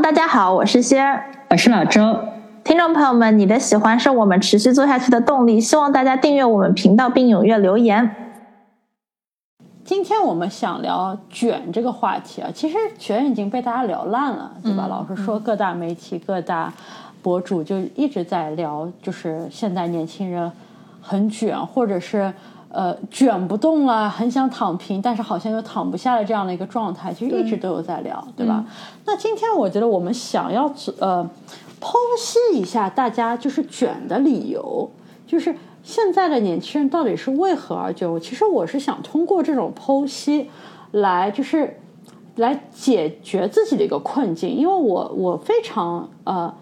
大家好，我是仙儿，我是老周。听众朋友们，你的喜欢是我们持续做下去的动力，希望大家订阅我们频道并踊跃留言。今天我们想聊卷这个话题啊，其实卷已经被大家聊烂了，对吧？老实说，各大媒体、各大博主就一直在聊，就是现在年轻人很卷，或者是。呃，卷不动了，很想躺平，但是好像又躺不下的这样的一个状态，其实一直都有在聊，对吧？那今天我觉得我们想要呃剖析一下大家就是卷的理由，就是现在的年轻人到底是为何而卷？其实我是想通过这种剖析来就是来解决自己的一个困境，因为我我非常呃。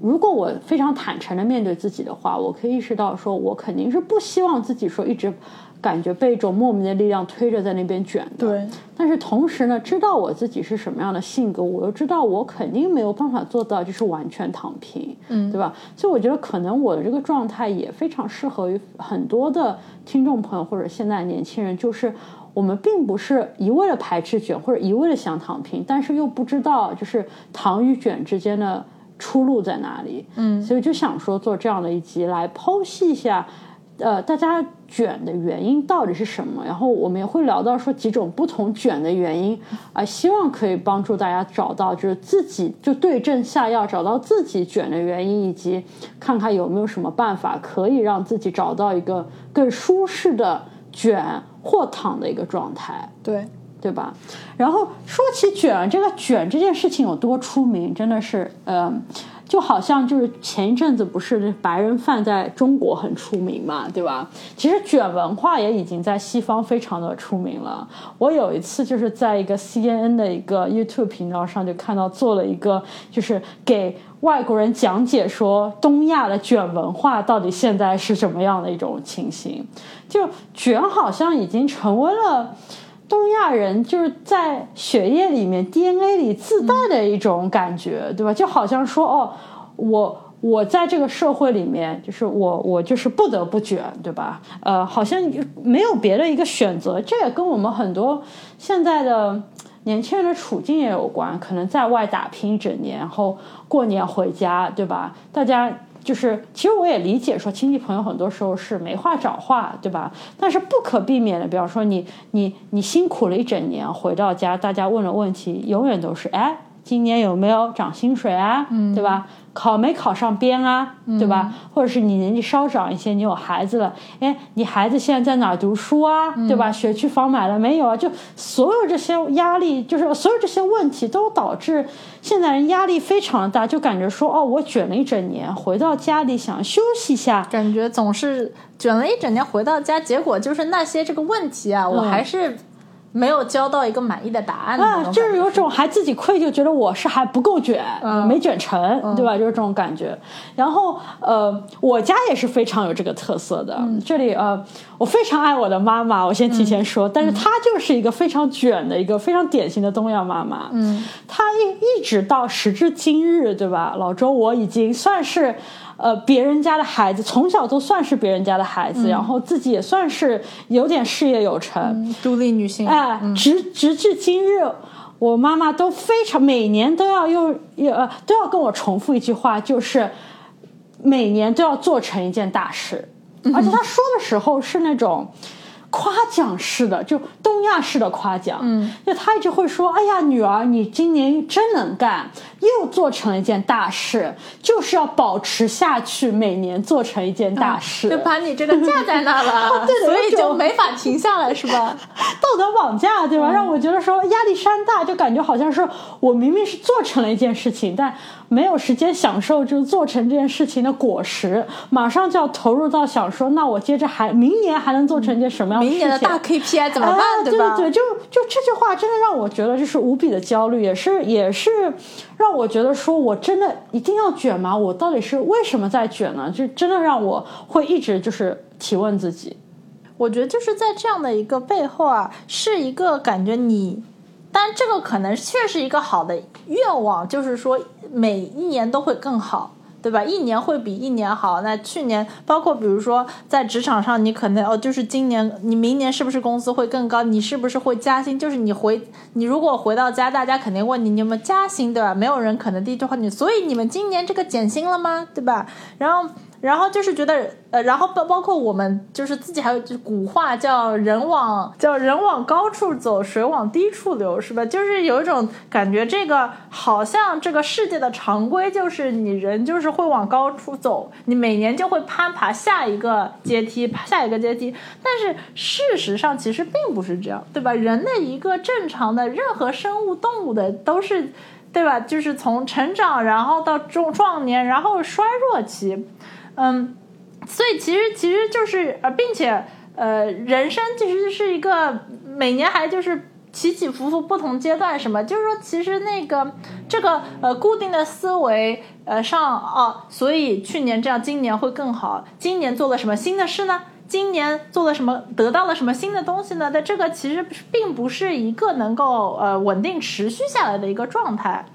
如果我非常坦诚的面对自己的话，我可以意识到，说我肯定是不希望自己说一直感觉被一种莫名的力量推着在那边卷的。对。但是同时呢，知道我自己是什么样的性格，我又知道我肯定没有办法做到就是完全躺平，嗯，对吧？所以我觉得可能我的这个状态也非常适合于很多的听众朋友或者现在年轻人，就是我们并不是一味的排斥卷或者一味的想躺平，但是又不知道就是躺与卷之间的。出路在哪里？嗯，所以就想说做这样的一集来剖析一下，呃，大家卷的原因到底是什么？然后我们也会聊到说几种不同卷的原因，啊，希望可以帮助大家找到就是自己就对症下药，找到自己卷的原因，以及看看有没有什么办法可以让自己找到一个更舒适的卷或躺的一个状态。对。对吧？然后说起卷，这个卷这件事情有多出名，真的是，呃，就好像就是前一阵子不是白人饭在中国很出名嘛，对吧？其实卷文化也已经在西方非常的出名了。我有一次就是在一个 CNN 的一个 YouTube 频道上就看到做了一个，就是给外国人讲解说东亚的卷文化到底现在是什么样的一种情形，就卷好像已经成为了。东亚人就是在血液里面 DNA 里自带的一种感觉，对吧？就好像说，哦，我我在这个社会里面，就是我我就是不得不卷，对吧？呃，好像没有别的一个选择。这也跟我们很多现在的年轻人的处境也有关，可能在外打拼一整年，然后过年回家，对吧？大家。就是，其实我也理解，说亲戚朋友很多时候是没话找话，对吧？但是不可避免的，比方说你你你辛苦了一整年，回到家，大家问的问题，永远都是，哎，今年有没有涨薪水啊？对吧？考没考上编啊，对吧？或者是你年纪稍长一些，你有孩子了，哎，你孩子现在在哪儿读书啊？对吧？学区房买了没有啊？就所有这些压力，就是所有这些问题，都导致现在人压力非常大，就感觉说，哦，我卷了一整年，回到家里想休息一下，感觉总是卷了一整年，回到家，结果就是那些这个问题啊，我还是。没有交到一个满意的答案啊，就是有种还自己愧疚，觉得我是还不够卷，没卷成，对吧？就是这种感觉。然后呃，我家也是非常有这个特色的。这里呃，我非常爱我的妈妈，我先提前说，但是她就是一个非常卷的一个非常典型的东亚妈妈。嗯，她一一直到时至今日，对吧？老周，我已经算是。呃，别人家的孩子从小都算是别人家的孩子，然后自己也算是有点事业有成，独立女性。哎，直直至今日，我妈妈都非常每年都要用呃都要跟我重复一句话，就是每年都要做成一件大事，而且她说的时候是那种。夸奖式的，就东亚式的夸奖，嗯，就她一直会说：“哎呀，女儿，你今年真能干，又做成了一件大事，就是要保持下去，每年做成一件大事，就把你这个架在那了，对的所以就没法停下来，是吧？道德绑架，对吧？让我觉得说压力山大，就感觉好像是我明明是做成了一件事情，但没有时间享受就做成这件事情的果实，马上就要投入到想说，那我接着还明年还能做成一件什么样的事情？明年的大 KPI 怎么办，对、对吧？对，就就这句话真的让我觉得就是无比的焦虑，也是也是让我觉得说我真的一定要卷吗？我到底是为什么在卷呢？就真的让我会一直就是提问自己。我觉得就是在这样的一个背后啊，是一个感觉你，但这个可能确实一个好的愿望，就是说每一年都会更好。对吧？一年会比一年好。那去年，包括比如说在职场上，你可能哦，就是今年，你明年是不是工资会更高？你是不是会加薪？就是你回，你如果回到家，大家肯定问你，你有没有加薪，对吧？没有人可能第一句话你，所以你们今年这个减薪了吗？对吧？然后。然后就是觉得，呃，然后包包括我们就是自己还有就古话叫人往叫人往高处走，水往低处流，是吧？就是有一种感觉，这个好像这个世界的常规就是你人就是会往高处走，你每年就会攀爬下一个阶梯，下一个阶梯。但是事实上其实并不是这样，对吧？人的一个正常的任何生物动物的都是，对吧？就是从成长，然后到中壮年，然后衰弱期。嗯，所以其实其实就是呃，并且呃，人生其实是一个每年还就是起起伏伏不同阶段，什么就是说，其实那个这个呃固定的思维呃上哦，所以去年这样，今年会更好。今年做了什么新的事呢？今年做了什么，得到了什么新的东西呢？但这个其实并不是一个能够呃稳定持续下来的一个状态。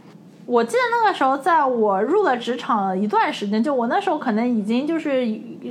我记得那个时候，在我入了职场一段时间，就我那时候可能已经就是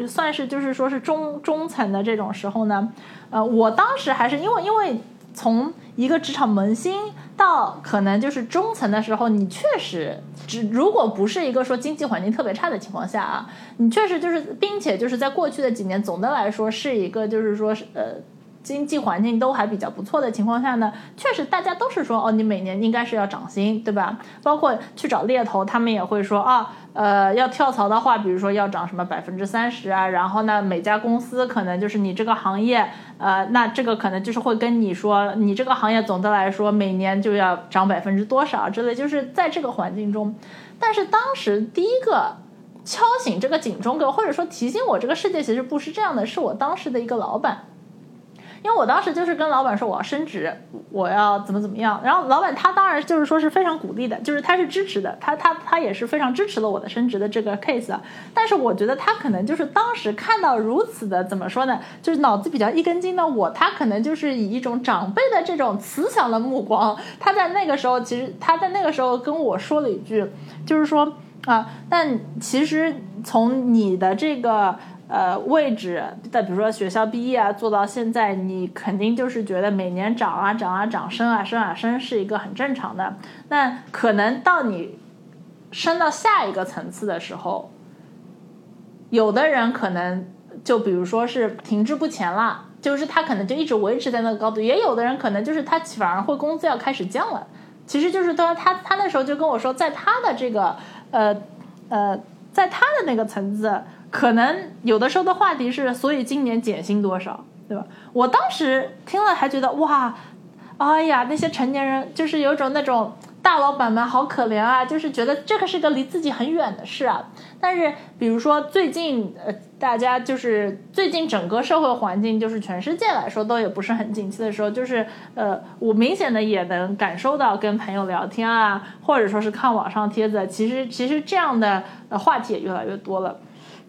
算是就是说是中中层的这种时候呢，呃，我当时还是因为因为从一个职场萌新到可能就是中层的时候，你确实只如果不是一个说经济环境特别差的情况下啊，你确实就是并且就是在过去的几年，总的来说是一个就是说是呃。经济环境都还比较不错的情况下呢，确实大家都是说哦，你每年应该是要涨薪，对吧？包括去找猎头，他们也会说啊，呃，要跳槽的话，比如说要涨什么百分之三十啊，然后呢，每家公司可能就是你这个行业，呃，那这个可能就是会跟你说，你这个行业总的来说每年就要涨百分之多少之类，就是在这个环境中。但是当时第一个敲醒这个警钟给我，或者说提醒我这个世界其实不是这样的，是我当时的一个老板。因为我当时就是跟老板说我要升职，我要怎么怎么样，然后老板他当然就是说是非常鼓励的，就是他是支持的，他他他也是非常支持了我的升职的这个 case。但是我觉得他可能就是当时看到如此的怎么说呢，就是脑子比较一根筋的我，他可能就是以一种长辈的这种慈祥的目光，他在那个时候其实他在那个时候跟我说了一句，就是说啊，但其实从你的这个。呃，位置在比如说学校毕业啊，做到现在，你肯定就是觉得每年涨啊涨啊涨，升啊升啊升，是一个很正常的。那可能到你升到下一个层次的时候，有的人可能就比如说是停滞不前了，就是他可能就一直维持在那个高度；也有的人可能就是他反而会工资要开始降了。其实就是他他他那时候就跟我说，在他的这个呃呃，在他的那个层次。可能有的时候的话题是，所以今年减薪多少，对吧？我当时听了还觉得哇，哎呀，那些成年人就是有种那种大老板们好可怜啊，就是觉得这个是个离自己很远的事啊。但是比如说最近呃，大家就是最近整个社会环境就是全世界来说都也不是很景气的时候，就是呃，我明显的也能感受到跟朋友聊天啊，或者说是看网上帖子，其实其实这样的呃话题也越来越多了。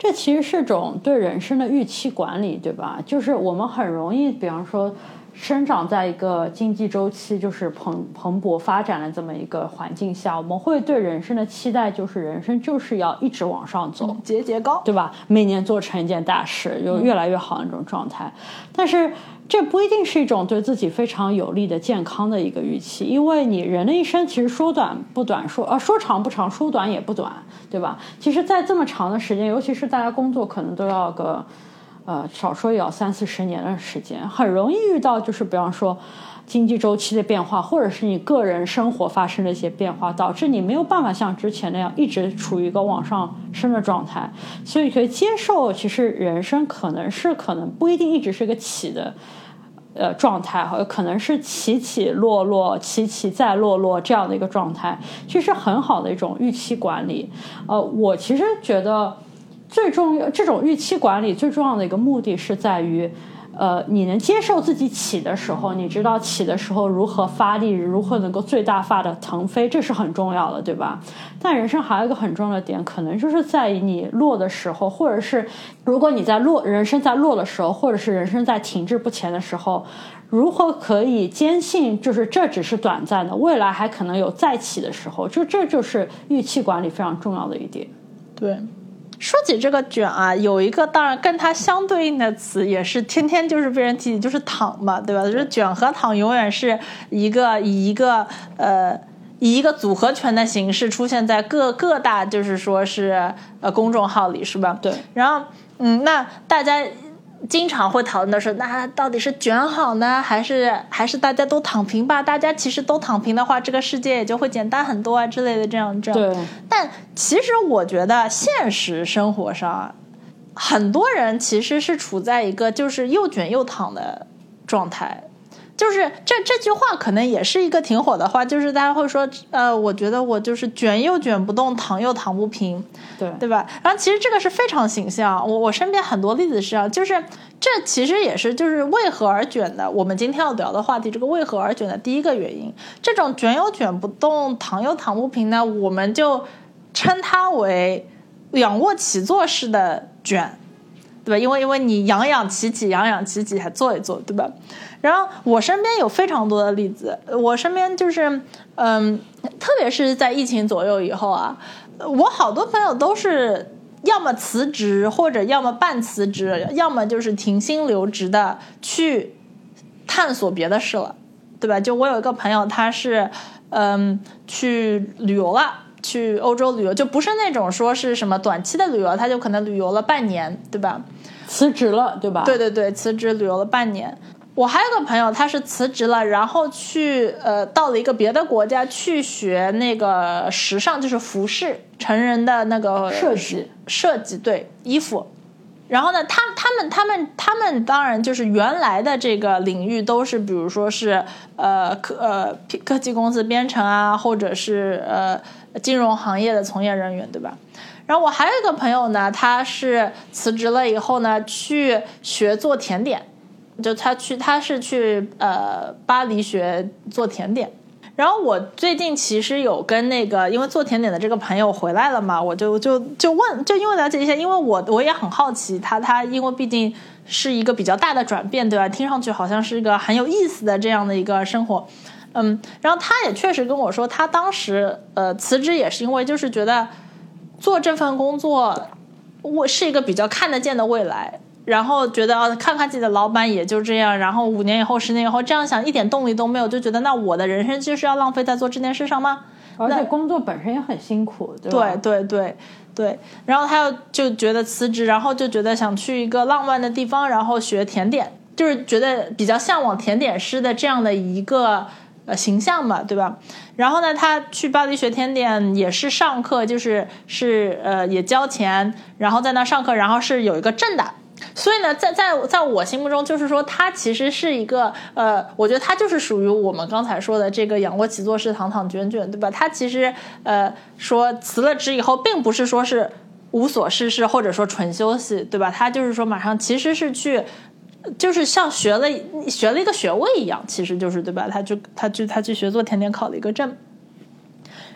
这其实是种对人生的预期管理，对吧？就是我们很容易，比方说，生长在一个经济周期就是蓬蓬勃发展的这么一个环境下，我们会对人生的期待就是人生就是要一直往上走，节节高，对吧？每年做成一件大事，有越来越好的那种状态，但是。这不一定是一种对自己非常有利的健康的一个预期，因为你人的一生其实说短不短，说呃说长不长，说短也不短，对吧？其实，在这么长的时间，尤其是大家工作可能都要个。呃，少说也要三四十年的时间，很容易遇到就是比方说经济周期的变化，或者是你个人生活发生的一些变化，导致你没有办法像之前那样一直处于一个往上升的状态。所以可以接受，其实人生可能是可能不一定一直是个起的。呃，状态哈，可能是起起落落，起起再落落这样的一个状态，其实很好的一种预期管理。呃，我其实觉得最重要，这种预期管理最重要的一个目的是在于。呃，你能接受自己起的时候，你知道起的时候如何发力，如何能够最大化的腾飞，这是很重要的，对吧？但人生还有一个很重要的点，可能就是在于你落的时候，或者是如果你在落，人生在落的时候，或者是人生在停滞不前的时候，如何可以坚信，就是这只是短暂的，未来还可能有再起的时候，就这就是预期管理非常重要的一点，对。说起这个卷啊，有一个当然跟它相对应的词，也是天天就是被人提起，就是躺嘛，对吧？就是卷和躺永远是一个以一个呃以一个组合拳的形式出现在各各大就是说是呃公众号里，是吧？对。然后嗯，那大家。经常会讨论的是，那到底是卷好呢，还是还是大家都躺平吧？大家其实都躺平的话，这个世界也就会简单很多啊之类的这样这样。对。但其实我觉得现实生活上，很多人其实是处在一个就是又卷又躺的状态。就是这这句话可能也是一个挺火的话，就是大家会说，呃，我觉得我就是卷又卷不动，躺又躺不平，对对吧？然后其实这个是非常形象，我我身边很多例子是这样，就是这其实也是就是为何而卷的。我们今天要聊的话题，这个为何而卷的第一个原因，这种卷又卷不动，躺又躺不平呢，我们就称它为仰卧起坐式的卷，对吧？因为因为你仰仰起起，仰仰起起，还坐一坐，对吧？然后我身边有非常多的例子，我身边就是，嗯，特别是在疫情左右以后啊，我好多朋友都是要么辞职，或者要么半辞职，要么就是停薪留职的去探索别的事了，对吧？就我有一个朋友，他是嗯去旅游了，去欧洲旅游，就不是那种说是什么短期的旅游，他就可能旅游了半年，对吧？辞职了，对吧？对对对，辞职旅游了半年。我还有个朋友，他是辞职了，然后去呃到了一个别的国家去学那个时尚，就是服饰成人的那个设计设计对衣服。然后呢，他他们他们他们当然就是原来的这个领域都是，比如说是呃科呃科技公司编程啊，或者是呃金融行业的从业人员，对吧？然后我还有一个朋友呢，他是辞职了以后呢，去学做甜点。就他去，他是去呃巴黎学做甜点。然后我最近其实有跟那个因为做甜点的这个朋友回来了嘛，我就就就问，就因为了解一下，因为我我也很好奇他他，因为毕竟是一个比较大的转变，对吧？听上去好像是一个很有意思的这样的一个生活，嗯。然后他也确实跟我说，他当时呃辞职也是因为就是觉得做这份工作，我是一个比较看得见的未来。然后觉得啊，看看自己的老板也就这样，然后五年以后、十年以后这样想，一点动力都没有，就觉得那我的人生就是要浪费在做这件事上吗？而且工作本身也很辛苦，对吧？对对对对。然后他又就觉得辞职，然后就觉得想去一个浪漫的地方，然后学甜点，就是觉得比较向往甜点师的这样的一个呃形象嘛，对吧？然后呢，他去巴黎学甜点也是上课，就是是呃也交钱，然后在那上课，然后是有一个证的。所以呢，在在在我心目中，就是说，他其实是一个，呃，我觉得他就是属于我们刚才说的这个仰卧起坐式、躺躺卷卷，对吧？他其实，呃，说辞了职以后，并不是说是无所事事，或者说纯休息，对吧？他就是说，马上其实是去，就是像学了学了一个学位一样，其实就是对吧？他就他就他去学做甜点，考了一个证。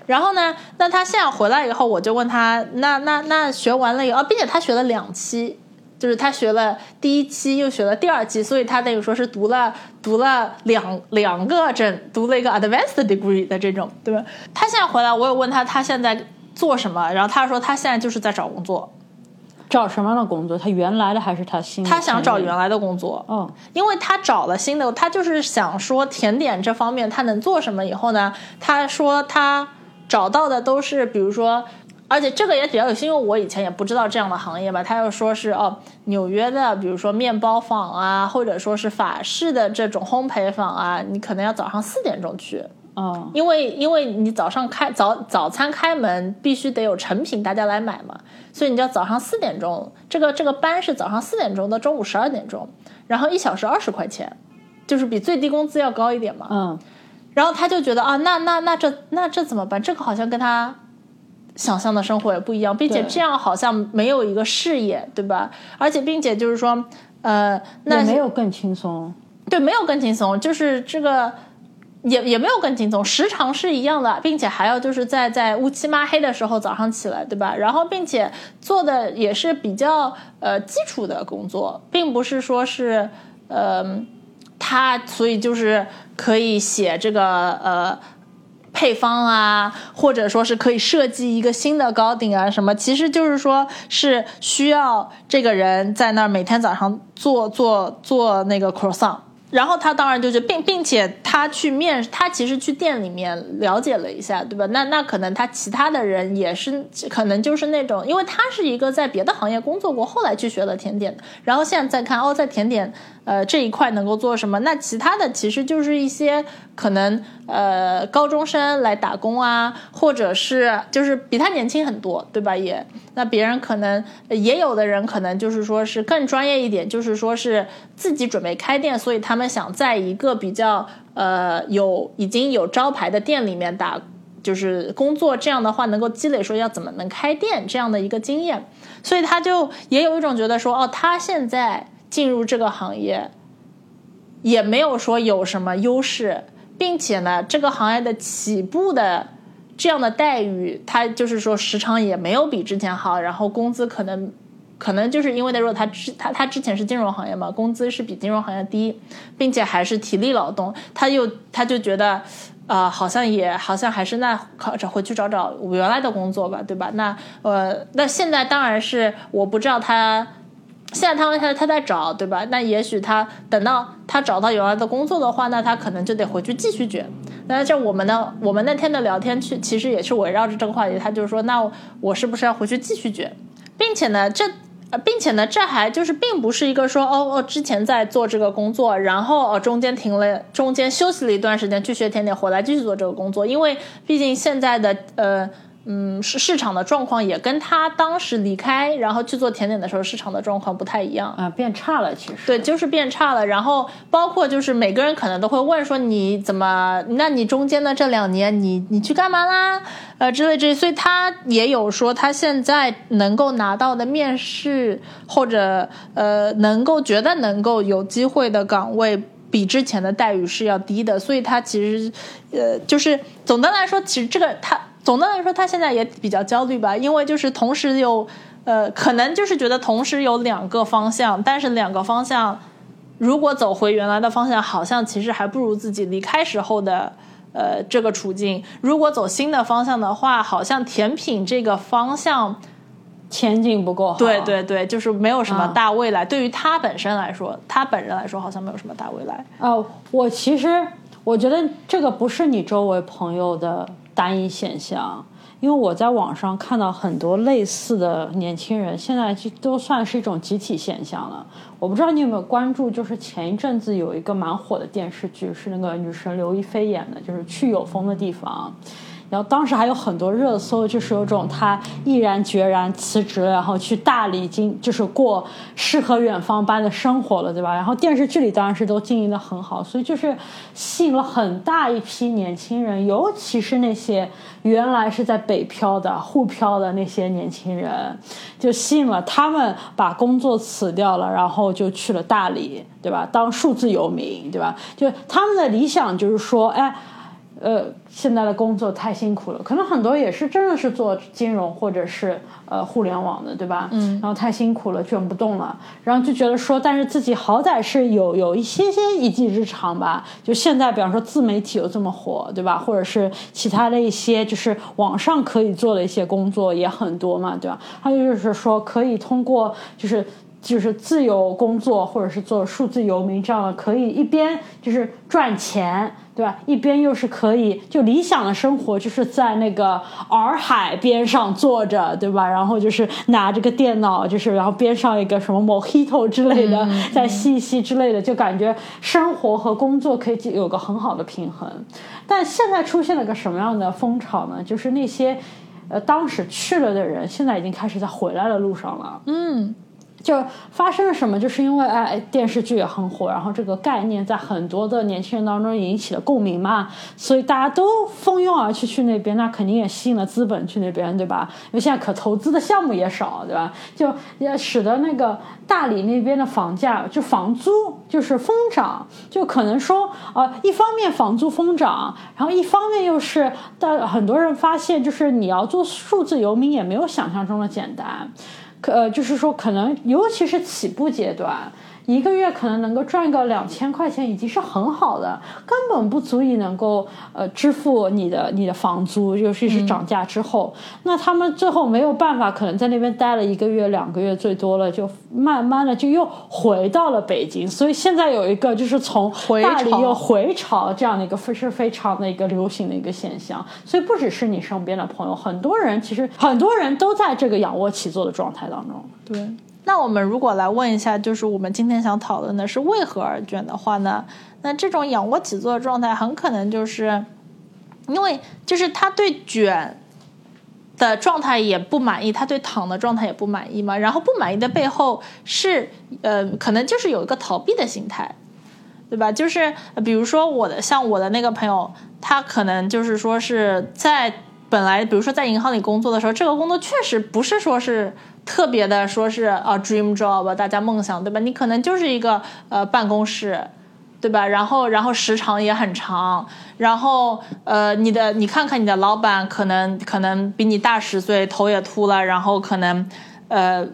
然后呢，那他现在回来以后，我就问他，那那那学完了以后，并且他学了两期。就是他学了第一期，又学了第二期，所以他等于说是读了读了两两个证，读了一个 advanced degree 的这种，对吧？他现在回来，我有问他他现在做什么，然后他说他现在就是在找工作，找什么样的工作？他原来的还是他新？他想找原来的工作，嗯，因为他找了新的，他就是想说甜点这方面他能做什么？以后呢，他说他找到的都是比如说。而且这个也比较有趣，因为我以前也不知道这样的行业嘛。他又说是哦，纽约的，比如说面包坊啊，或者说是法式的这种烘焙坊啊，你可能要早上四点钟去，哦，因为因为你早上开早早餐开门必须得有成品大家来买嘛，所以你要早上四点钟，这个这个班是早上四点钟到中午十二点钟，然后一小时二十块钱，就是比最低工资要高一点嘛。嗯，然后他就觉得啊，那那那这那这怎么办？这个好像跟他想象的生活也不一样，并且这样好像没有一个事业，对吧？而且并且就是说，呃，那没有更轻松。对，没有更轻松，就是这个也也没有更轻松，时长是一样的，并且还要就是在在乌漆嘛黑的时候早上起来，对吧？然后并且做的也是比较呃基础的工作，并不是说是呃他所以就是可以写这个呃。配方啊，或者说是可以设计一个新的高顶啊，什么，其实就是说是需要这个人在那儿每天早上做做做那个 croissant。然后他当然就是，并并且他去面，他其实去店里面了解了一下，对吧？那那可能他其他的人也是，可能就是那种，因为他是一个在别的行业工作过，后来去学了甜点，然后现在再看哦，在甜点呃这一块能够做什么？那其他的其实就是一些可能呃高中生来打工啊，或者是就是比他年轻很多，对吧？也那别人可能也有的人可能就是说是更专业一点，就是说是自己准备开店，所以他们想在一个比较呃有已经有招牌的店里面打。就是工作这样的话，能够积累说要怎么能开店这样的一个经验，所以他就也有一种觉得说，哦，他现在进入这个行业，也没有说有什么优势，并且呢，这个行业的起步的这样的待遇，他就是说时长也没有比之前好，然后工资可能可能就是因为那时候他之他他之前是金融行业嘛，工资是比金融行业低，并且还是体力劳动，他又他就觉得。啊、好像也好像还是那考找回去找找我原来的工作吧，对吧？那呃，那现在当然是我不知道他现在他们他他在找，对吧？那也许他等到他找到原来的工作的话，那他可能就得回去继续卷。那这我们的我们那天的聊天去其实也是围绕着这个话题，他就说，那我是不是要回去继续卷，并且呢，这。呃，并且呢，这还就是并不是一个说哦哦，之前在做这个工作，然后哦中间停了，中间休息了一段时间去学甜点，回来继续做这个工作，因为毕竟现在的呃嗯市市场的状况也跟他当时离开然后去做甜点的时候市场的状况不太一样。啊，变差了，其实对，就是变差了。然后包括就是每个人可能都会问说你怎么？那你中间的这两年你你去干嘛啦？呃之类之类。所以他也有说他现在能够拿到的面试或者呃能够觉得能够有机会的岗位。比之前的待遇是要低的，所以他其实，呃，就是总的来说，其实这个他总的来说，他现在也比较焦虑吧，因为就是同时有，呃，可能就是觉得同时有两个方向，但是两个方向如果走回原来的方向，好像其实还不如自己离开时候的呃这个处境。如果走新的方向的话，好像甜品这个方向，前景不够好。对对对，就是没有什么啊大未来。对于他本身来说，他本人来说好像没有什么大未来。哦，我其实我觉得这个不是你周围朋友的单一现象，因为我在网上看到很多类似的年轻人，现在就都算是一种集体现象了。我不知道你有没有关注，就是前一阵子有一个蛮火的电视剧，是那个女神刘亦菲演的，就是去有风的地方。然后当时还有很多热搜，就是有种他毅然决然辞职了，然后去大理经就是过诗和远方般的生活了，对吧？然后电视剧里当然是都经营的很好，所以就是吸引了很大一批年轻人，尤其是那些原来是在北漂的、沪漂的那些年轻人，就吸引了他们把工作辞掉了，然后就去了大理，对吧？当数字游民，对吧？就他们的理想就是说，哎。呃，现在的工作太辛苦了，可能很多也是真的是做金融或者是呃互联网的，对吧？嗯，然后太辛苦了，卷不动了，然后就觉得说，但是自己好歹是有有一些些一技之长吧。就现在，比方说自媒体又这么火，对吧？或者是其他的一些就是网上可以做的一些工作也很多嘛，对吧？还有就是说，可以通过就是。就是自由工作，或者是做数字游民这样的，可以一边就是赚钱，对吧？一边又是可以就理想的生活，就是在那个洱海边上坐着，对吧？然后就是拿着个电脑，就是然后边上一个什么 Mojito 之类的，在吸一吸之类的，就感觉生活和工作可以有个很好的平衡。但现在出现了个什么样的风潮呢？就是那些。呃，当时去了的人，现在已经开始在回来的路上了。嗯，就发生了什么？就是因为哎，电视剧也很火，然后这个概念在很多的年轻人当中引起了共鸣嘛，所以大家都蜂拥而去去那边，那肯定也吸引了资本去那边，对吧？因为现在可投资的项目也少，对吧？就也使得那个大理那边的房价就房租就是疯涨，就可能说呃，一方面房租疯涨，然后一方面又是但很多人发现，就是你要做数字游民也没有想象中的简单。呃，就是说，可能尤其是起步阶段，一个月可能能够赚个两千块钱，已经是很好的，根本不足以能够呃支付你的你的房租，尤其是涨价之后。那他们最后没有办法，可能在那边待了一个月、两个月，最多了就慢慢的就又回到了北京。所以现在有一个就是从大理又回潮这样的一个非是非常的一个流行的一个现象。所以不只是你身边的朋友，很多人其实很多人都在这个仰卧起坐的状态当中。对，那我们如果来问一下，就是我们今天想讨论的是为何而卷的话呢？那这种仰卧起坐的状态，很可能就是因为就是他对卷的状态也不满意，他对躺的状态也不满意嘛。然后不满意的背后是呃，可能就是有一个逃避的心态，对吧？就是比如说我的像我的那个朋友，他可能就是说是在本来比如说在银行里工作的时候，这个工作确实不是说是。特别的说是啊，dream job，大家梦想对吧？你可能就是一个呃办公室，对吧？然后然后时长也很长，然后呃你的你看看你的老板可能可能比你大十岁，头也秃了，然后可能呃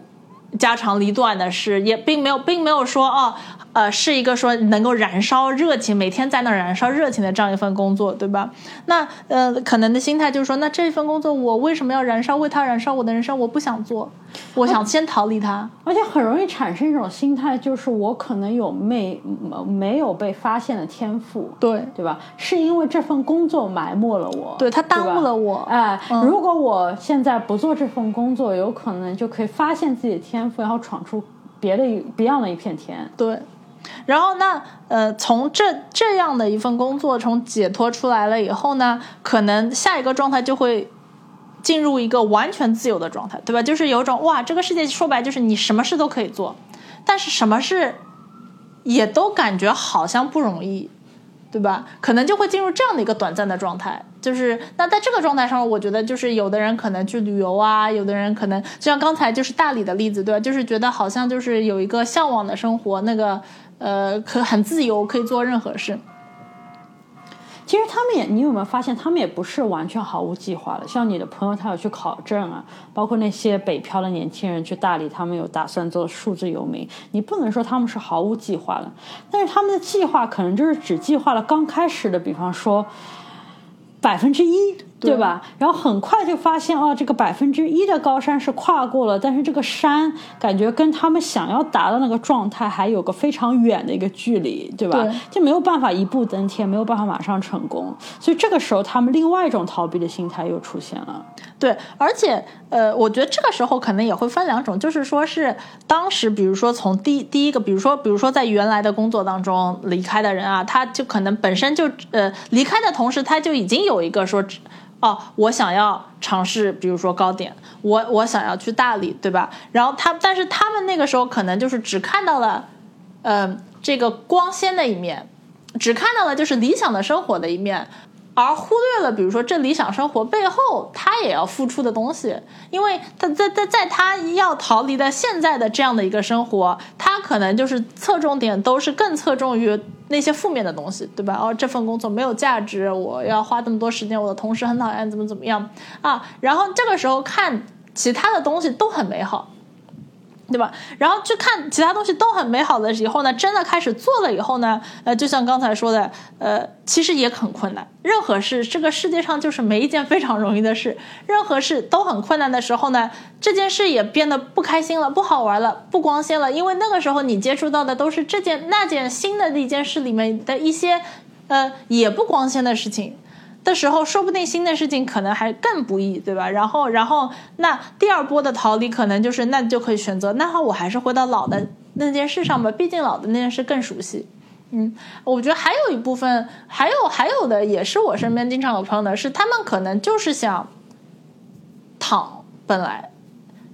家长里短的事，也并没有并没有说哦。呃，是一个说能够燃烧热情，每天在那燃烧热情的这样一份工作，对吧？那呃，可能的心态就是说，那这份工作我为什么要燃烧？为它燃烧我的人生，我不想做，我想先逃离它。而且很容易产生一种心态，就是我可能有没没有被发现的天赋，对对吧？是因为这份工作埋没了我，对他耽误了我。哎，如果我现在不做这份工作，有可能就可以发现自己的天赋，然后闯出别的一别样的一片天。对。然后那呃，从这这样的一份工作从解脱出来了以后呢，可能下一个状态就会进入一个完全自由的状态，对吧？就是有种哇，这个世界说白就是你什么事都可以做，但是什么事也都感觉好像不容易，对吧？可能就会进入这样的一个短暂的状态。就是那在这个状态上，我觉得就是有的人可能去旅游啊，有的人可能就像刚才就是大理的例子，对吧？就是觉得好像就是有一个向往的生活，那个。呃，可很自由，可以做任何事。其实他们也，你有没有发现，他们也不是完全毫无计划的。像你的朋友，他有去考证啊，包括那些北漂的年轻人去大理，他们有打算做数字游民。你不能说他们是毫无计划的，但是他们的计划可能就是只计划了刚开始的，比方说百分之一。对吧？然后很快就发现，哦，这个百分之一的高山是跨过了，但是这个山感觉跟他们想要达到那个状态还有个非常远的一个距离，对吧？就没有办法一步登天，没有办法马上成功。所以这个时候，他们另外一种逃避的心态又出现了。对，而且，呃，我觉得这个时候可能也会分两种，就是说是当时，比如说从第第一个，比如说，比如说在原来的工作当中离开的人啊，他就可能本身就呃离开的同时，他就已经有一个说。哦，我想要尝试，比如说糕点，我我想要去大理，对吧？然后他，但是他们那个时候可能就是只看到了，嗯，这个光鲜的一面，只看到了就是理想的生活的一面。而忽略了，比如说这理想生活背后，他也要付出的东西，因为他在在在他要逃离的现在的这样的一个生活，他可能就是侧重点都是更侧重于那些负面的东西，对吧？哦，这份工作没有价值，我要花这么多时间，我的同事很讨厌，怎么怎么样啊？然后这个时候看其他的东西都很美好，对吧？然后就看其他东西都很美好的以后呢，真的开始做了以后呢，呃，就像刚才说的，呃，其实也很困难。任何事，这个世界上就是没一件非常容易的事，任何事都很困难的时候呢，这件事也变得不开心了，不好玩了，不光鲜了，因为那个时候你接触到的都是这件那件新的一件事里面的一些，呃，也不光鲜的事情。的时候，说不定新的事情可能还更不易，对吧？然后，然后那第二波的逃离可能就是，那就可以选择，那好，我还是回到老的那件事上吧，毕竟老的那件事更熟悉。嗯，我觉得还有一部分，还有还有的也是我身边经常有朋友的是，他们可能就是想躺，本来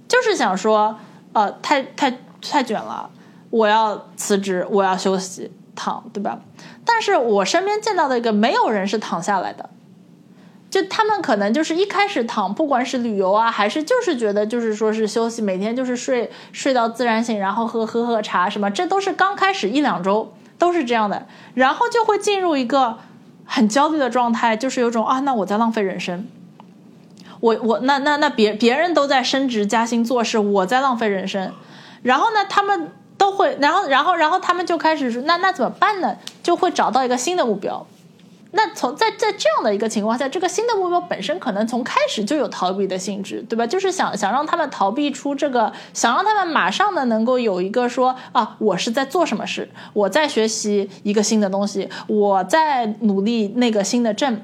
就是想说，呃，太太太卷了，我要辞职，我要休息，躺，对吧？但是我身边见到的一个，没有人是躺下来的。就他们可能就是一开始躺，不管是旅游啊，还是就是觉得就是说是休息，每天就是睡睡到自然醒，然后喝喝喝茶什么，这都是刚开始一两周都是这样的，然后就会进入一个很焦虑的状态，就是有种啊，那我在浪费人生，我我那那那别别人都在升职加薪做事，我在浪费人生，然后呢，他们都会，然后然后然后他们就开始说，那那怎么办呢？就会找到一个新的目标。那从在在这样的一个情况下，这个新的目标本身可能从开始就有逃避的性质，对吧？就是想想让他们逃避出这个，想让他们马上的能够有一个说啊，我是在做什么事，我在学习一个新的东西，我在努力那个新的证，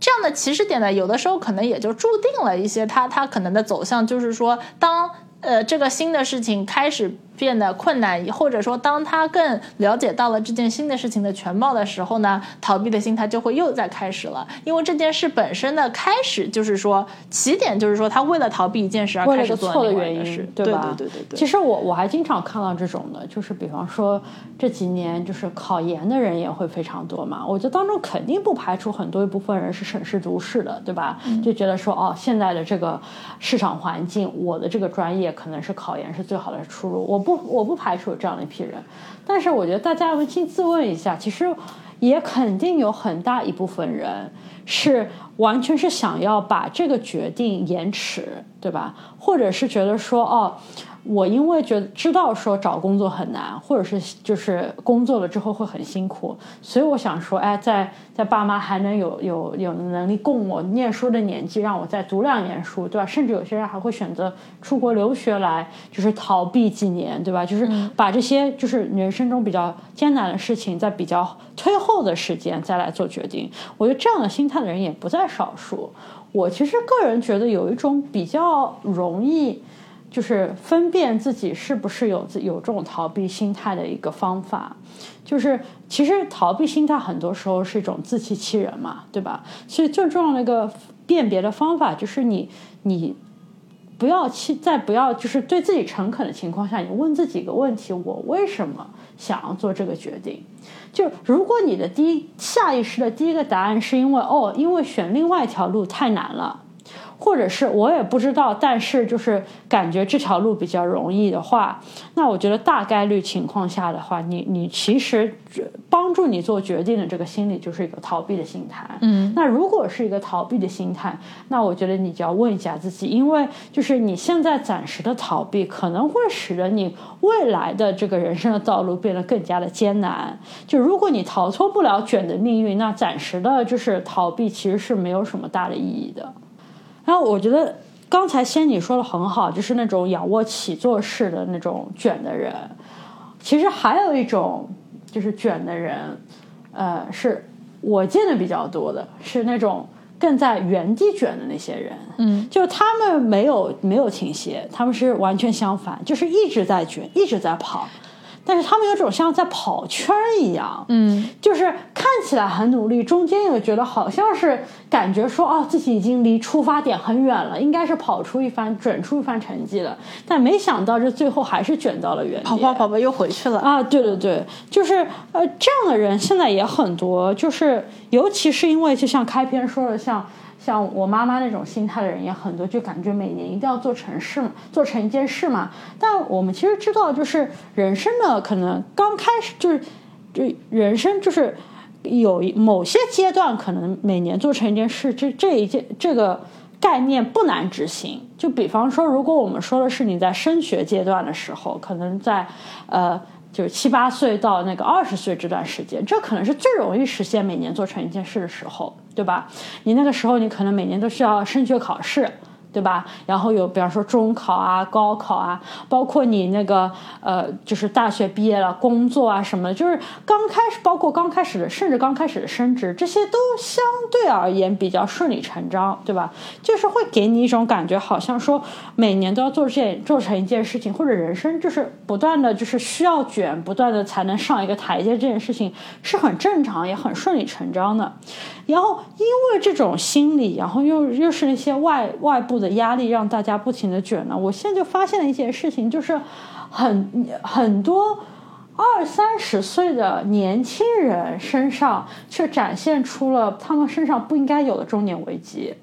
这样的起始点呢，有的时候可能也就注定了一些他他可能的走向，就是说当。呃，这个新的事情开始变得困难，或者说，当他更了解到了这件新的事情的全貌的时候呢，逃避的心态就会又在开始了。因为这件事本身的开始就是说，起点就是说，他为了逃避一件事而开始做错的原因，对吧？对对对对。其实我我还经常看到这种的，就是比方说这几年就是考研的人也会非常多嘛。我觉得当中肯定不排除很多一部分人是审时度势的，对吧？就觉得说哦，现在的这个市场环境，我的这个专业。可能是考研是最好的出路，我不我不排除有这样的一批人，但是我觉得大家扪心自问一下，其实也肯定有很大一部分人是完全是想要把这个决定延迟，对吧？或者是觉得说哦。我因为觉得知道说找工作很难，或者是就是工作了之后会很辛苦，所以我想说，哎，在在爸妈还能有有有能力供我念书的年纪，让我再读两年书，对吧？甚至有些人还会选择出国留学来，就是逃避几年，对吧？就是把这些就是人生中比较艰难的事情，在比较推后的时间再来做决定。我觉得这样的心态看的人也不在少数。我其实个人觉得有一种比较容易。就是分辨自己是不是有有这种逃避心态的一个方法，就是其实逃避心态很多时候是一种自欺欺人嘛，对吧？所以最重要的一个辨别的方法就是你你不要去，在不要就是对自己诚恳的情况下，你问自己一个问题：我为什么想要做这个决定？就如果你的第一下意识的第一个答案是因为哦，因为选另外一条路太难了。或者是我也不知道，但是就是感觉这条路比较容易的话，那我觉得大概率情况下的话，你你其实帮助你做决定的这个心理就是一个逃避的心态。嗯，那如果是一个逃避的心态，那我觉得你就要问一下自己，因为就是你现在暂时的逃避，可能会使得你未来的这个人生的道路变得更加的艰难。就如果你逃脱不了卷的命运，那暂时的就是逃避其实是没有什么大的意义的。然后我觉得刚才仙女说的很好，就是那种仰卧起坐式的那种卷的人。其实还有一种就是卷的人，呃，是我见的比较多的，是那种更在原地卷的那些人。嗯，就他们没有没有倾斜，他们是完全相反，就是一直在卷，一直在跑。但是他们有种像在跑圈一样，嗯，就是看起来很努力，中间又觉得好像是感觉说，哦，自己已经离出发点很远了，应该是跑出一番、卷出一番成绩了。但没想到这最后还是卷到了原点，跑跑跑吧，又回去了啊！对对对，就是呃，这样的人现在也很多，就是尤其是因为就像开篇说的，像。像我妈妈那种心态的人也很多，就感觉每年一定要做成事，做成一件事嘛。但我们其实知道，就是人生呢，可能刚开始就是，这人生就是有某些阶段，可能每年做成一件事，这这一件这个概念不难执行。就比方说，如果我们说的是你在升学阶段的时候，可能在呃。就是七八岁到那个二十岁这段时间，这可能是最容易实现每年做成一件事的时候，对吧？你那个时候，你可能每年都需要升学考试。对吧？然后有，比方说中考啊、高考啊，包括你那个呃，就是大学毕业了、工作啊什么的，就是刚开始，包括刚开始的，甚至刚开始的升职，这些都相对而言比较顺理成章，对吧？就是会给你一种感觉，好像说每年都要做这做成一件事情，或者人生就是不断的就是需要卷，不断的才能上一个台阶，这件事情是很正常，也很顺理成章的。然后因为这种心理，然后又又是那些外外部的。的压力让大家不停的卷呢。我现在就发现了一件事情，就是很很多二三十岁的年轻人身上，却展现出了他们身上不应该有的中年危机。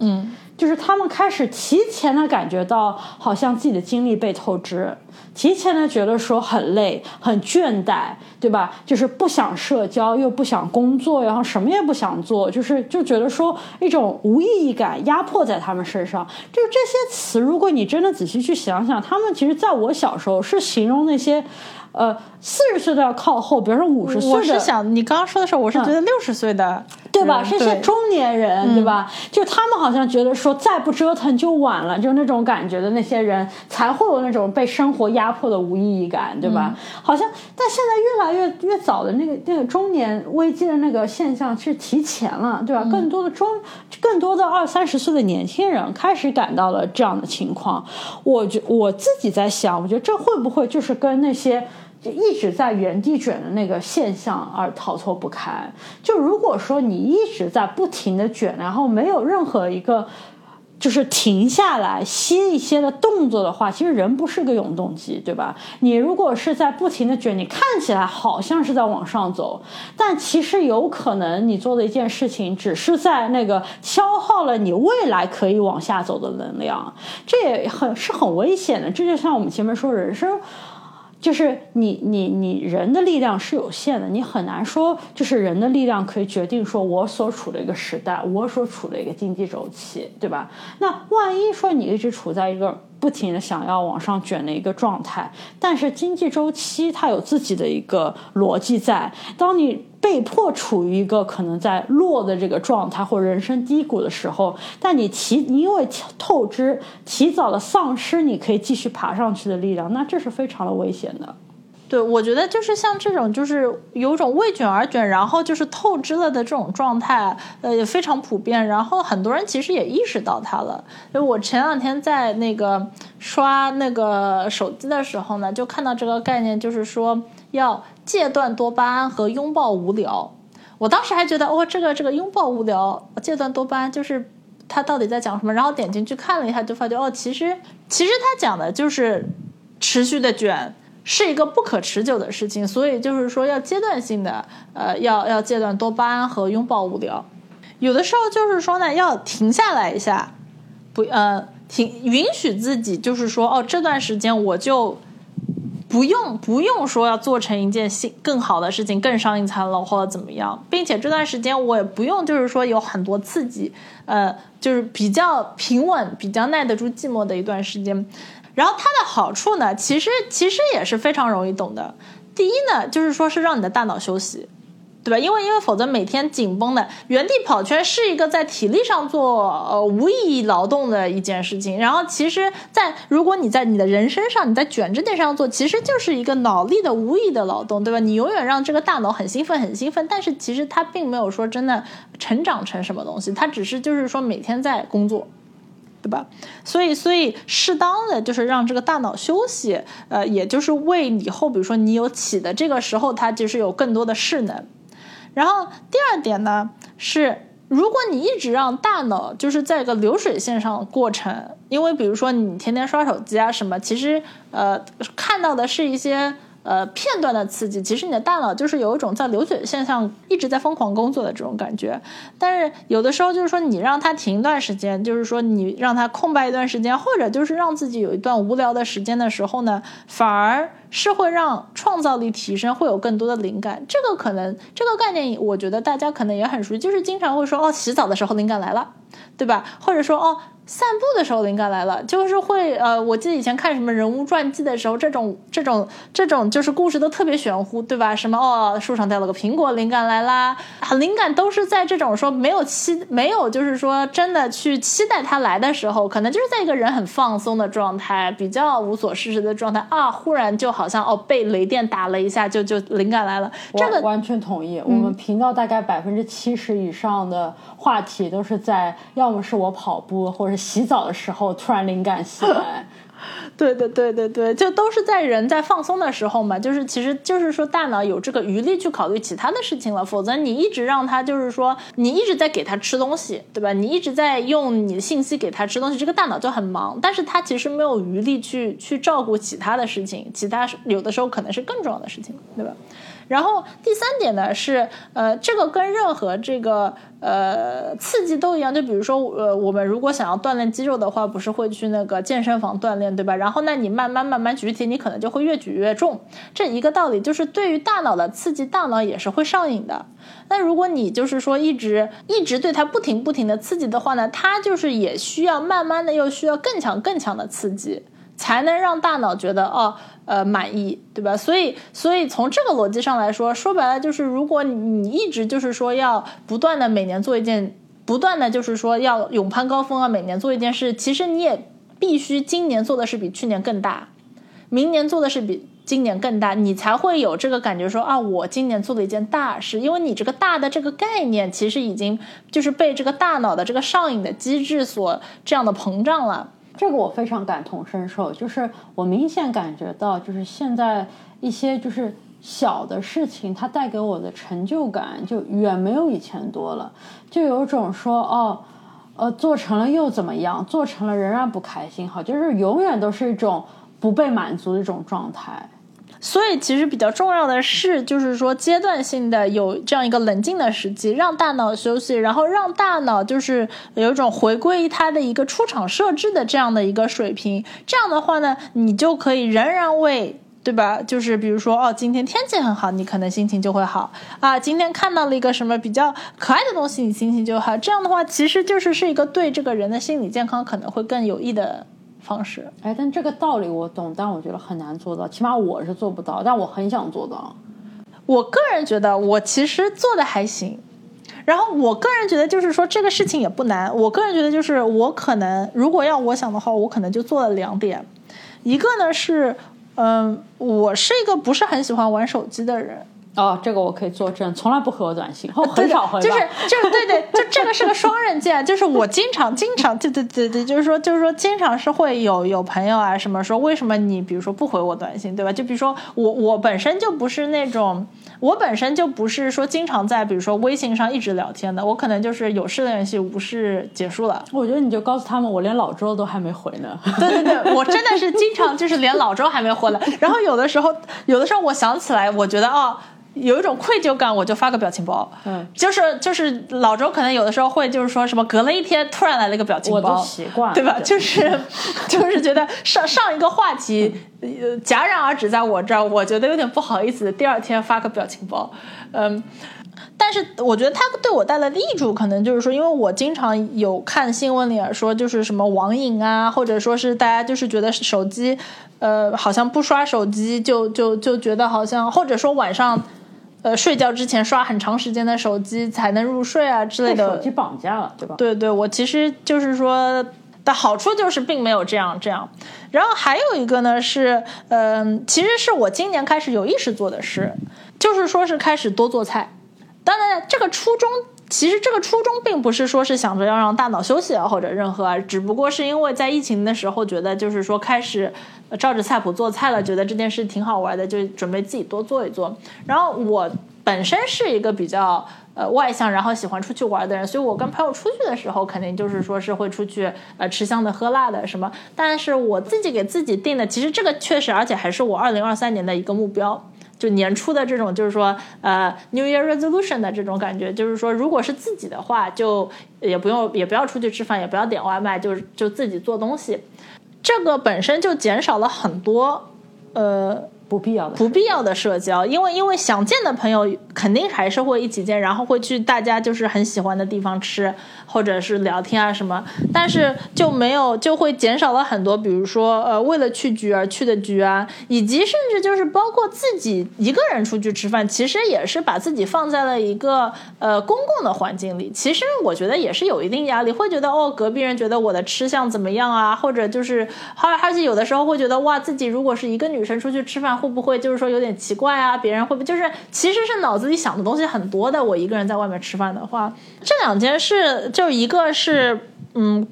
嗯。就是他们开始提前的感觉到，好像自己的精力被透支，提前的觉得说很累、很倦怠，对吧？就是不想社交，又不想工作，然后什么也不想做，就是就觉得说一种无意义感压迫在他们身上。就是这些词，如果你真的仔细去想想，他们其实在我小时候是形容那些。呃，四十岁都要靠后，比如说五十岁的。我是想，你刚刚说的时候，我是觉得六十岁的，对吧？是些中年人，对吧？就他们好像觉得说，再不折腾就晚了，就那种感觉的那些人，才会有那种被生活压迫的无意义感，对吧？好像，但现在越来越越早的那个那个中年危机的那个现象是提前了，对吧？更多的中，更多的二三十岁的年轻人开始感到了这样的情况。我觉我自己在想，我觉得这会不会就是跟那些。就一直在原地卷的那个现象而逃脱不开。就如果说你一直在不停的卷，然后没有任何一个就是停下来歇一歇的动作的话，其实人不是个永动机，对吧？你如果是在不停的卷，你看起来好像是在往上走，但其实有可能你做的一件事情只是在那个消耗了你未来可以往下走的能量，这也很是很危险的。这就像我们前面说，人生。就是你你你人的力量是有限的，你很难说就是人的力量可以决定说我所处的一个时代，我所处的一个经济周期，对吧？那万一说你一直处在一个。不停的想要往上卷的一个状态，但是经济周期它有自己的一个逻辑在。当你被迫处于一个可能在落的这个状态或人生低谷的时候，但你提因为透支，提早的丧失你可以继续爬上去的力量，那这是非常的危险的。对，我觉得就是像这种，就是有种为卷而卷，然后就是透支了的这种状态，呃，也非常普遍。然后很多人其实也意识到它了。就我前两天在那个刷那个手机的时候呢，就看到这个概念，就是说要戒断多巴胺和拥抱无聊。我当时还觉得，哦，这个这个拥抱无聊，戒断多巴胺，就是他到底在讲什么？然后点进去看了一下，就发觉，哦，其实其实他讲的就是持续的卷。是一个不可持久的事情，所以就是说要阶段性的，呃，要要戒断多巴胺和拥抱无聊。有的时候就是说呢，要停下来一下，不，呃，停，允许自己就是说，哦，这段时间我就不用不用说要做成一件新更好的事情，更上一层楼或者怎么样，并且这段时间我也不用就是说有很多刺激，呃，就是比较平稳、比较耐得住寂寞的一段时间。然后它的好处呢，其实其实也是非常容易懂的。第一呢，就是说是让你的大脑休息，对吧？因为因为否则每天紧绷的原地跑圈是一个在体力上做呃无意义劳动的一件事情。然后其实，在如果你在你的人身上你在卷这件事上做，其实就是一个脑力的无意义的劳动，对吧？你永远让这个大脑很兴奋很兴奋，但是其实它并没有说真的成长成什么东西，它只是就是说每天在工作。对吧？所以，所以适当的就是让这个大脑休息，呃，也就是为以后，比如说你有起的这个时候，它就是有更多的势能。然后第二点呢是，如果你一直让大脑就是在一个流水线上过程，因为比如说你天天刷手机啊什么，其实呃看到的是一些。呃，片段的刺激，其实你的大脑就是有一种在流水线上一直在疯狂工作的这种感觉。但是有的时候就是说，你让它停一段时间，就是说你让它空白一段时间，或者就是让自己有一段无聊的时间的时候呢，反而是会让创造力提升，会有更多的灵感。这个可能这个概念，我觉得大家可能也很熟悉，就是经常会说哦，洗澡的时候灵感来了，对吧？或者说哦。散步的时候灵感来了，就是会呃，我记得以前看什么人物传记的时候，这种这种这种就是故事都特别玄乎，对吧？什么哦，树上掉了个苹果，灵感来啦，灵感都是在这种说没有期没有就是说真的去期待它来的时候，可能就是在一个人很放松的状态，比较无所事事的状态啊，忽然就好像哦被雷电打了一下，就就灵感来了。这个完全同意。我们频道大概百分之七十以上的话题都是在要么是我跑步或者洗澡的时候。突然灵感袭来，对对对对对，就都是在人在放松的时候嘛，就是其实就是说大脑有这个余力去考虑其他的事情了，否则你一直让他就是说你一直在给他吃东西，对吧？你一直在用你的信息给他吃东西，这个大脑就很忙，但是他其实没有余力去去照顾其他的事情，其他有的时候可能是更重要的事情，对吧？然后第三点呢是，呃，这个跟任何这个呃刺激都一样，就比如说，呃，我们如果想要锻炼肌肉的话，不是会去那个健身房锻炼，对吧？然后那你慢慢慢慢举铁，你可能就会越举越重。这一个道理就是对于大脑的刺激，大脑也是会上瘾的。那如果你就是说一直一直对它不停不停的刺激的话呢，它就是也需要慢慢的又需要更强更强的刺激。才能让大脑觉得哦，呃，满意，对吧？所以，所以从这个逻辑上来说，说白了就是，如果你一直就是说要不断的每年做一件，不断的就是说要勇攀高峰啊，每年做一件事，其实你也必须今年做的是比去年更大，明年做的是比今年更大，你才会有这个感觉说啊，我今年做了一件大事，因为你这个大的这个概念其实已经就是被这个大脑的这个上瘾的机制所这样的膨胀了。这个我非常感同身受，就是我明显感觉到，就是现在一些就是小的事情，它带给我的成就感就远没有以前多了，就有种说哦，呃，做成了又怎么样？做成了仍然不开心，好，就是永远都是一种不被满足的一种状态。所以，其实比较重要的是，就是说阶段性的有这样一个冷静的时机，让大脑休息，然后让大脑就是有一种回归它的一个出厂设置的这样的一个水平。这样的话呢，你就可以仍然为，对吧？就是比如说，哦，今天天气很好，你可能心情就会好啊。今天看到了一个什么比较可爱的东西，你心情就好。这样的话，其实就是是一个对这个人的心理健康可能会更有益的。方式，哎，但这个道理我懂，但我觉得很难做到，起码我是做不到，但我很想做到。我个人觉得我其实做的还行，然后我个人觉得就是说这个事情也不难。我个人觉得就是我可能如果要我想的话，我可能就做了两点，一个呢是，嗯，我是一个不是很喜欢玩手机的人。哦，这个我可以作证，从来不回我短信，很少回。就是就是，对对，就这个是个双刃剑。就是我经常经常，对对对对，就是说就是说，经常是会有有朋友啊什么说，为什么你比如说不回我短信，对吧？就比如说我我本身就不是那种，我本身就不是说经常在比如说微信上一直聊天的，我可能就是有事联系，无事结束了。我觉得你就告诉他们，我连老周都还没回呢。对对对，我真的是经常就是连老周还没回来，然后有的时候有的时候我想起来，我觉得哦。有一种愧疚感，我就发个表情包。嗯，就是就是老周可能有的时候会就是说什么隔了一天突然来了一个表情包，我都习惯，对吧？就是 就是觉得上上一个话题戛然而止在我这儿，我觉得有点不好意思。第二天发个表情包，嗯，但是我觉得他对我带来的益处，可能就是说，因为我经常有看新闻里说，就是什么网瘾啊，或者说是大家就是觉得手机，呃，好像不刷手机就就就觉得好像，或者说晚上。呃，睡觉之前刷很长时间的手机才能入睡啊之类的。手机绑架了，对吧？对对，我其实就是说的好处就是并没有这样这样。然后还有一个呢是，嗯，其实是我今年开始有意识做的事，就是说是开始多做菜。当然，这个初衷其实这个初衷并不是说是想着要让大脑休息啊或者任何啊，只不过是因为在疫情的时候觉得就是说开始。照着菜谱做菜了，觉得这件事挺好玩的，就准备自己多做一做。然后我本身是一个比较呃外向，然后喜欢出去玩的人，所以我跟朋友出去的时候，肯定就是说是会出去呃吃香的喝辣的什么。但是我自己给自己定的，其实这个确实，而且还是我二零二三年的一个目标，就年初的这种，就是说呃 New Year Resolution 的这种感觉，就是说如果是自己的话，就也不用也不要出去吃饭，也不要点外卖，就是就自己做东西。这个本身就减少了很多，呃，不必要的不必要的社交，因为因为想见的朋友肯定还是会一起见，然后会去大家就是很喜欢的地方吃，或者是聊天啊什么，但是就没有就会减少了很多，比如说呃为了去局而去的局啊，以及甚至就是包括自己一个人出去吃饭，其实也是把自己放在了一个呃公共的环境里，其实我觉得也是有一定压力，会觉得哦隔壁人觉得我的吃相怎么样啊，或者就是而而且有的时候会觉得哇自己如果是一个女生出去吃饭。会不会就是说有点奇怪啊？别人会不会就是其实是脑子里想的东西很多的？我一个人在外面吃饭的话，这两件事就一个是嗯，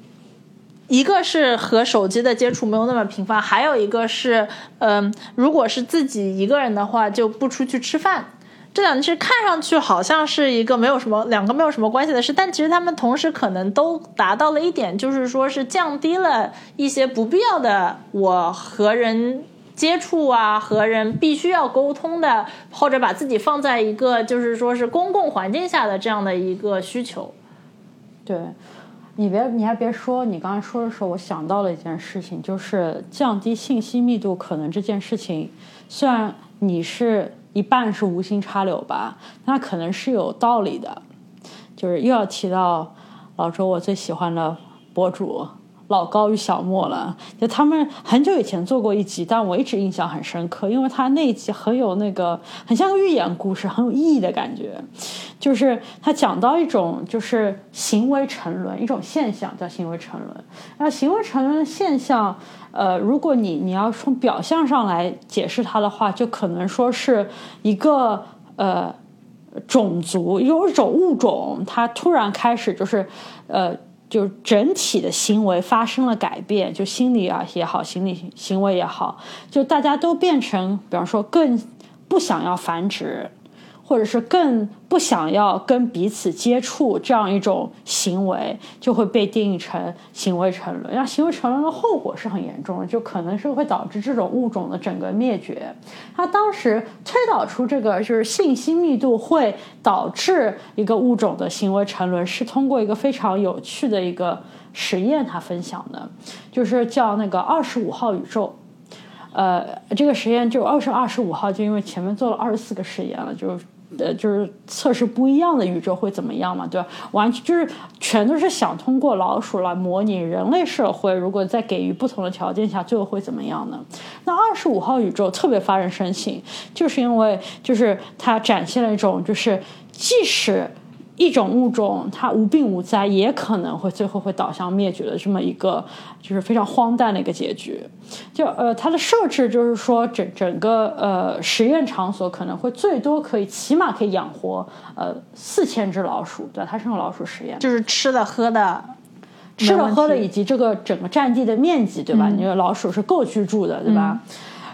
一个是和手机的接触没有那么频繁，还有一个是嗯，如果是自己一个人的话，就不出去吃饭。这两件事看上去好像是一个没有什么两个没有什么关系的事，但其实他们同时可能都达到了一点，就是说是降低了一些不必要的我和人。接触啊，和人必须要沟通的，或者把自己放在一个就是说是公共环境下的这样的一个需求。对，你别你还别说，你刚才说的时候，我想到了一件事情，就是降低信息密度，可能这件事情虽然你是一半是无心插柳吧，那可能是有道理的。就是又要提到老周我最喜欢的博主。老高与小莫了，就他们很久以前做过一集，但我一直印象很深刻，因为他那一集很有那个，很像个寓言故事，很有意义的感觉。就是他讲到一种就是行为沉沦一种现象，叫行为沉沦。那行为沉沦的现象，呃，如果你你要从表象上来解释它的话，就可能说是一个呃种族有一种物种，它突然开始就是呃。就整体的行为发生了改变，就心理啊也好，心理行为也好，就大家都变成，比方说更不想要繁殖。或者是更不想要跟彼此接触这样一种行为，就会被定义成行为沉沦。那行为沉沦的后果是很严重的，就可能是会导致这种物种的整个灭绝。他当时推导出这个就是信息密度会导致一个物种的行为沉沦，是通过一个非常有趣的一个实验，他分享的，就是叫那个二十五号宇宙。呃，这个实验就二十二十五号，就因为前面做了二十四个实验了，就。呃，就是测试不一样的宇宙会怎么样嘛，对吧？完全就是全都是想通过老鼠来模拟人类社会，如果在给予不同的条件下，最后会怎么样呢？那二十五号宇宙特别发人深省，就是因为就是它展现了一种就是即使。一种物种它无病无灾，也可能会最后会导向灭绝的这么一个，就是非常荒诞的一个结局。就呃，它的设置就是说，整整个呃实验场所可能会最多可以起码可以养活呃四千只老鼠，对，它是用老鼠实验，就是吃的喝的，吃的喝的以及这个整个占地的面积，对吧？因为老鼠是够居住的，对吧？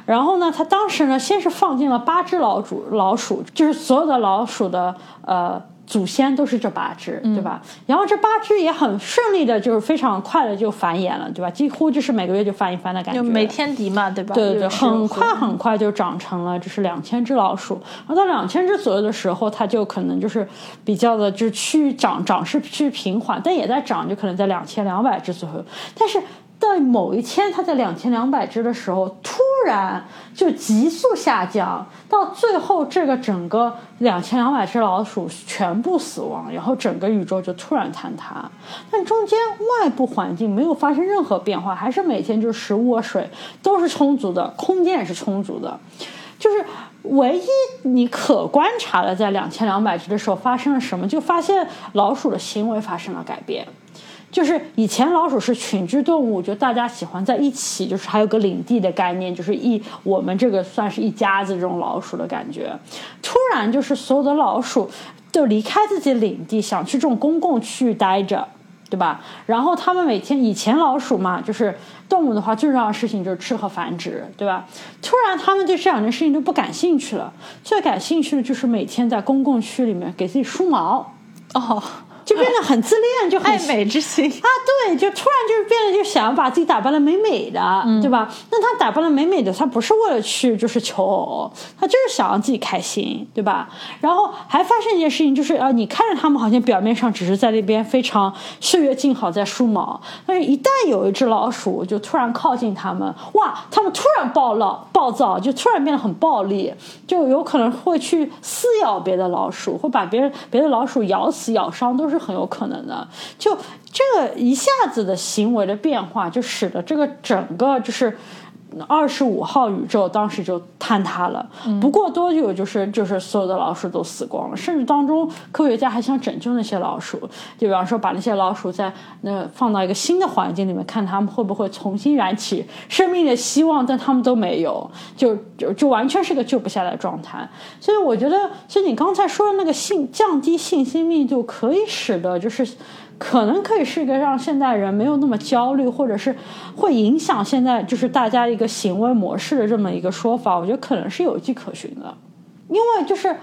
然后呢，他当时呢，先是放进了八只老鼠，老鼠就是所有的老鼠的呃。祖先都是这八只，对吧？然后这八只也很顺利的，就是非常快的就繁衍了，对吧？几乎就是每个月就翻一番的感觉，就没天敌嘛，对吧？对对对，很快很快就长成了，就是两千只老鼠。然后到两千只左右的时候，它就可能就是比较的，就是趋于长长势趋于平缓，但也在长，就可能在两千两百只左右。但是在某一天，它在两千两百只的时候，突然就急速下降。到最后，这个整个两千两百只老鼠全部死亡，然后整个宇宙就突然坍塌。但中间外部环境没有发生任何变化，还是每天就是食物水都是充足的，空间也是充足的。就是唯一你可观察的，在两千两百只的时候发生了什么，就发现老鼠的行为发生了改变。就是以前老鼠是群居动物，就大家喜欢在一起，就是还有个领地的概念，就是一我们这个算是一家子这种老鼠的感觉。突然就是所有的老鼠都离开自己领地，想去这种公共区域待着，对吧？然后他们每天以前老鼠嘛，就是动物的话，最重要的事情就是吃和繁殖，对吧？突然他们对这两件事情都不感兴趣了，最感兴趣的就是每天在公共区里面给自己梳毛哦。就变得很自恋，就很 爱美之心啊，对，就突然就是变得就想要把自己打扮的美美的，对吧？那他打扮的美美的，他不是为了去就是求偶，他就是想让自己开心，对吧？然后还发生一件事情，就是啊，你看着他们好像表面上只是在那边非常岁月静好在梳毛，但是一旦有一只老鼠就突然靠近他们，哇，他们突然暴躁暴躁，就突然变得很暴力，就有可能会去撕咬别的老鼠，会把别人别的老鼠咬死咬伤，都是很有可能的。就这个一下子的行为的变化，就使得这个整个就是。二十五号宇宙当时就坍塌了，不过多久就是就是所有的老鼠都死光了，甚至当中科学家还想拯救那些老鼠，就比方说把那些老鼠在那放到一个新的环境里面，看他们会不会重新燃起生命的希望，但他们都没有，就就就完全是个救不下来的状态。所以我觉得，所以你刚才说的那个信降低信息密度，可以使得就是。可能可以是一个让现代人没有那么焦虑，或者是会影响现在就是大家一个行为模式的这么一个说法，我觉得可能是有迹可循的。因为就是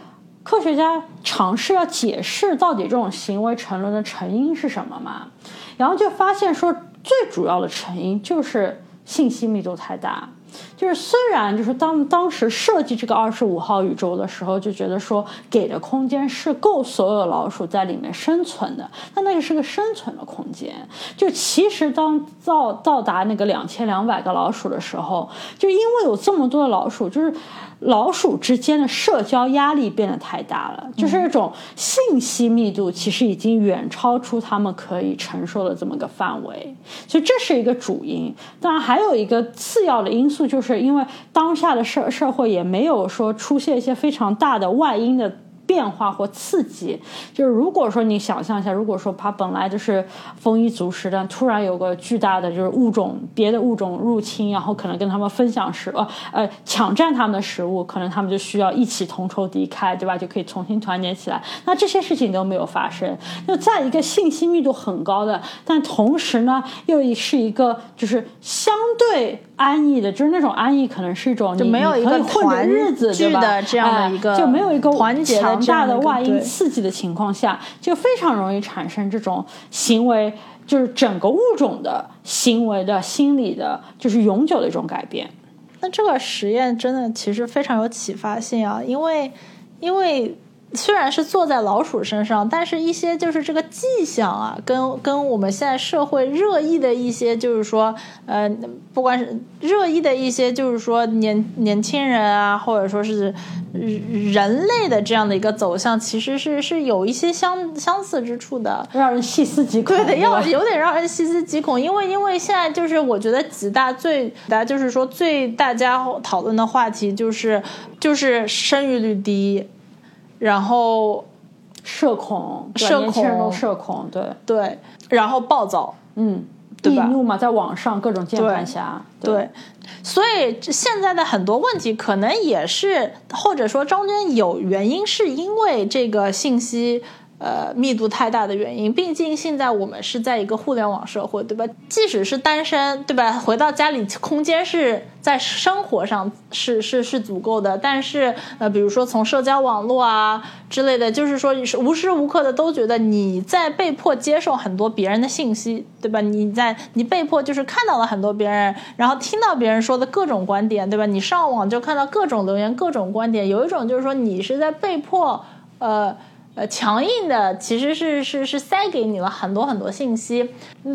科学家尝试要解释到底这种行为沉沦的成因是什么嘛，然后就发现说最主要的成因就是信息密度太大。就是虽然就是当当时设计这个二十五号宇宙的时候，就觉得说给的空间是够所有老鼠在里面生存的，但那个是个生存的空间。就其实当到到达那个两千两百个老鼠的时候，就因为有这么多的老鼠，就是。老鼠之间的社交压力变得太大了，就是这种信息密度其实已经远超出他们可以承受的这么个范围，所以这是一个主因。当然，还有一个次要的因素，就是因为当下的社社会也没有说出现一些非常大的外因的。变化或刺激，就是如果说你想象一下，如果说它本来就是丰衣足食，的突然有个巨大的就是物种别的物种入侵，然后可能跟他们分享食呃呃抢占他们的食物，可能他们就需要一起同仇敌忾，对吧？就可以重新团结起来。那这些事情都没有发生，就在一个信息密度很高的，但同时呢又是一个就是相对。安逸的，就是那种安逸，可能是一种就没有一个团日子的这样的一个，就没有一个团结强大的外因刺激的情况下，就非常容易产生这种行为，就是整个物种的行为的心理的，就是永久的一种改变。那这个实验真的其实非常有启发性啊，因为因为。虽然是坐在老鼠身上，但是一些就是这个迹象啊，跟跟我们现在社会热议的一些，就是说，呃，不管是热议的一些，就是说年年轻人啊，或者说是人类的这样的一个走向，其实是是有一些相相似之处的，让人细思极恐。对的，要有点让人细思极恐，因为因为现在就是我觉得几大最大就是说最大家讨论的话题就是就是生育率低。然后，社恐，社恐。都社恐，对。对，然后暴躁，嗯，易怒嘛，在网上各种键盘侠，对，所以现在的很多问题可能也是，或者说中间有原因，是因为这个信息。呃，密度太大的原因，毕竟现在我们是在一个互联网社会，对吧？即使是单身，对吧？回到家里，空间是在生活上是是是足够的，但是呃，比如说从社交网络啊之类的，就是说是无时无刻的都觉得你在被迫接受很多别人的信息，对吧？你在你被迫就是看到了很多别人，然后听到别人说的各种观点，对吧？你上网就看到各种留言、各种观点，有一种就是说你是在被迫呃。呃，强硬的其实是是是塞给你了很多很多信息，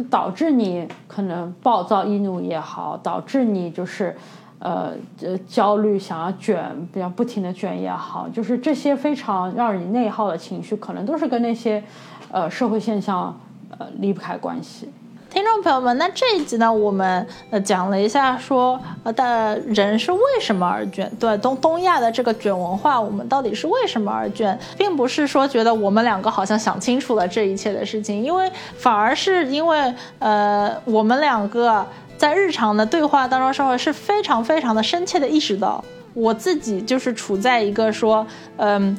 导致你可能暴躁易怒也好，导致你就是呃呃焦虑想要卷，比较不停的卷也好，就是这些非常让你内耗的情绪，可能都是跟那些呃社会现象呃离不开关系。听众朋友们，那这一集呢，我们呃讲了一下，说呃的人是为什么而卷，对东东亚的这个卷文化，我们到底是为什么而卷，并不是说觉得我们两个好像想清楚了这一切的事情，因为反而是因为呃我们两个在日常的对话当中，社会是非常非常的深切的意识到，我自己就是处在一个说嗯。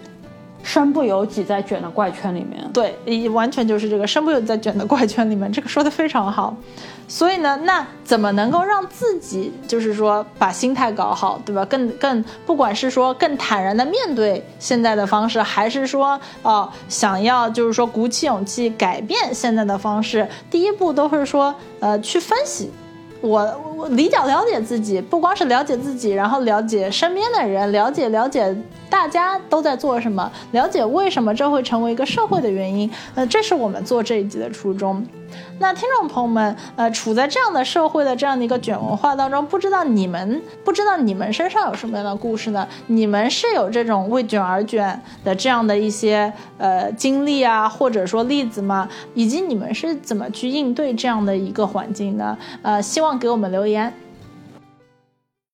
身不由己在卷的怪圈里面，对，完全就是这个身不由己在卷的怪圈里面，这个说的非常好。所以呢，那怎么能够让自己就是说把心态搞好，对吧？更更，不管是说更坦然的面对现在的方式，还是说哦想要就是说鼓起勇气改变现在的方式，第一步都是说呃去分析。我我比较了解自己，不光是了解自己，然后了解身边的人，了解了解大家都在做什么，了解为什么这会成为一个社会的原因。呃，这是我们做这一集的初衷。那听众朋友们，呃，处在这样的社会的这样的一个卷文化当中，不知道你们不知道你们身上有什么样的故事呢？你们是有这种为卷而卷的这样的一些呃经历啊，或者说例子吗？以及你们是怎么去应对这样的一个环境呢？呃，希望给我们留言。